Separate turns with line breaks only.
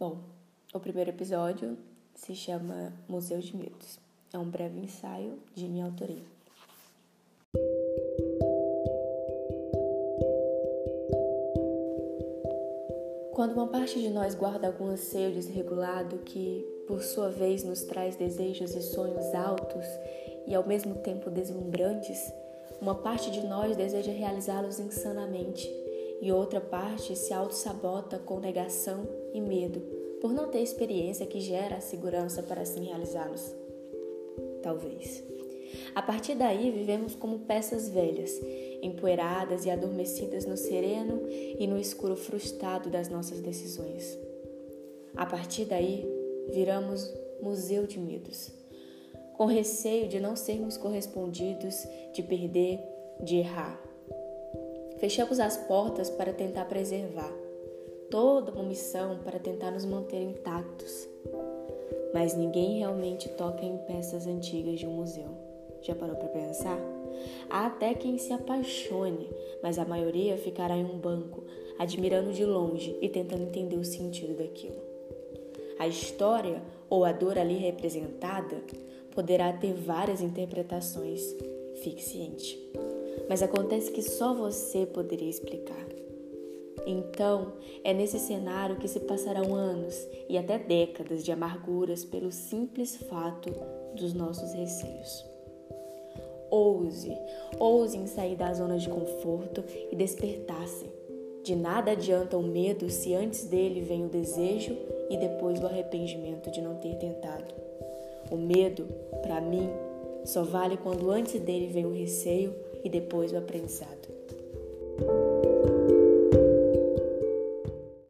Bom, o primeiro episódio se chama Museu de Medos. É um breve ensaio de minha autoria. Quando uma parte de nós guarda algum anseio desregulado que, por sua vez, nos traz desejos e sonhos altos e ao mesmo tempo deslumbrantes, uma parte de nós deseja realizá-los insanamente e outra parte se auto-sabota com negação e medo por não ter experiência que gera a segurança para assim realizá-los. Talvez. A partir daí, vivemos como peças velhas, empoeiradas e adormecidas no sereno e no escuro frustrado das nossas decisões. A partir daí, viramos museu de medos, com receio de não sermos correspondidos, de perder, de errar Fechamos as portas para tentar preservar toda uma missão para tentar nos manter intactos. Mas ninguém realmente toca em peças antigas de um museu. Já parou para pensar? Há até quem se apaixone, mas a maioria ficará em um banco, admirando de longe e tentando entender o sentido daquilo. A história ou a dor ali representada poderá ter várias interpretações. Fique ciente mas acontece que só você poderia explicar. Então, é nesse cenário que se passarão anos e até décadas de amarguras pelo simples fato dos nossos receios. Ouse, ouse em sair da zona de conforto e despertar-se. De nada adianta o medo se antes dele vem o desejo e depois o arrependimento de não ter tentado. O medo, para mim, só vale quando antes dele vem o receio e depois o aprendizado.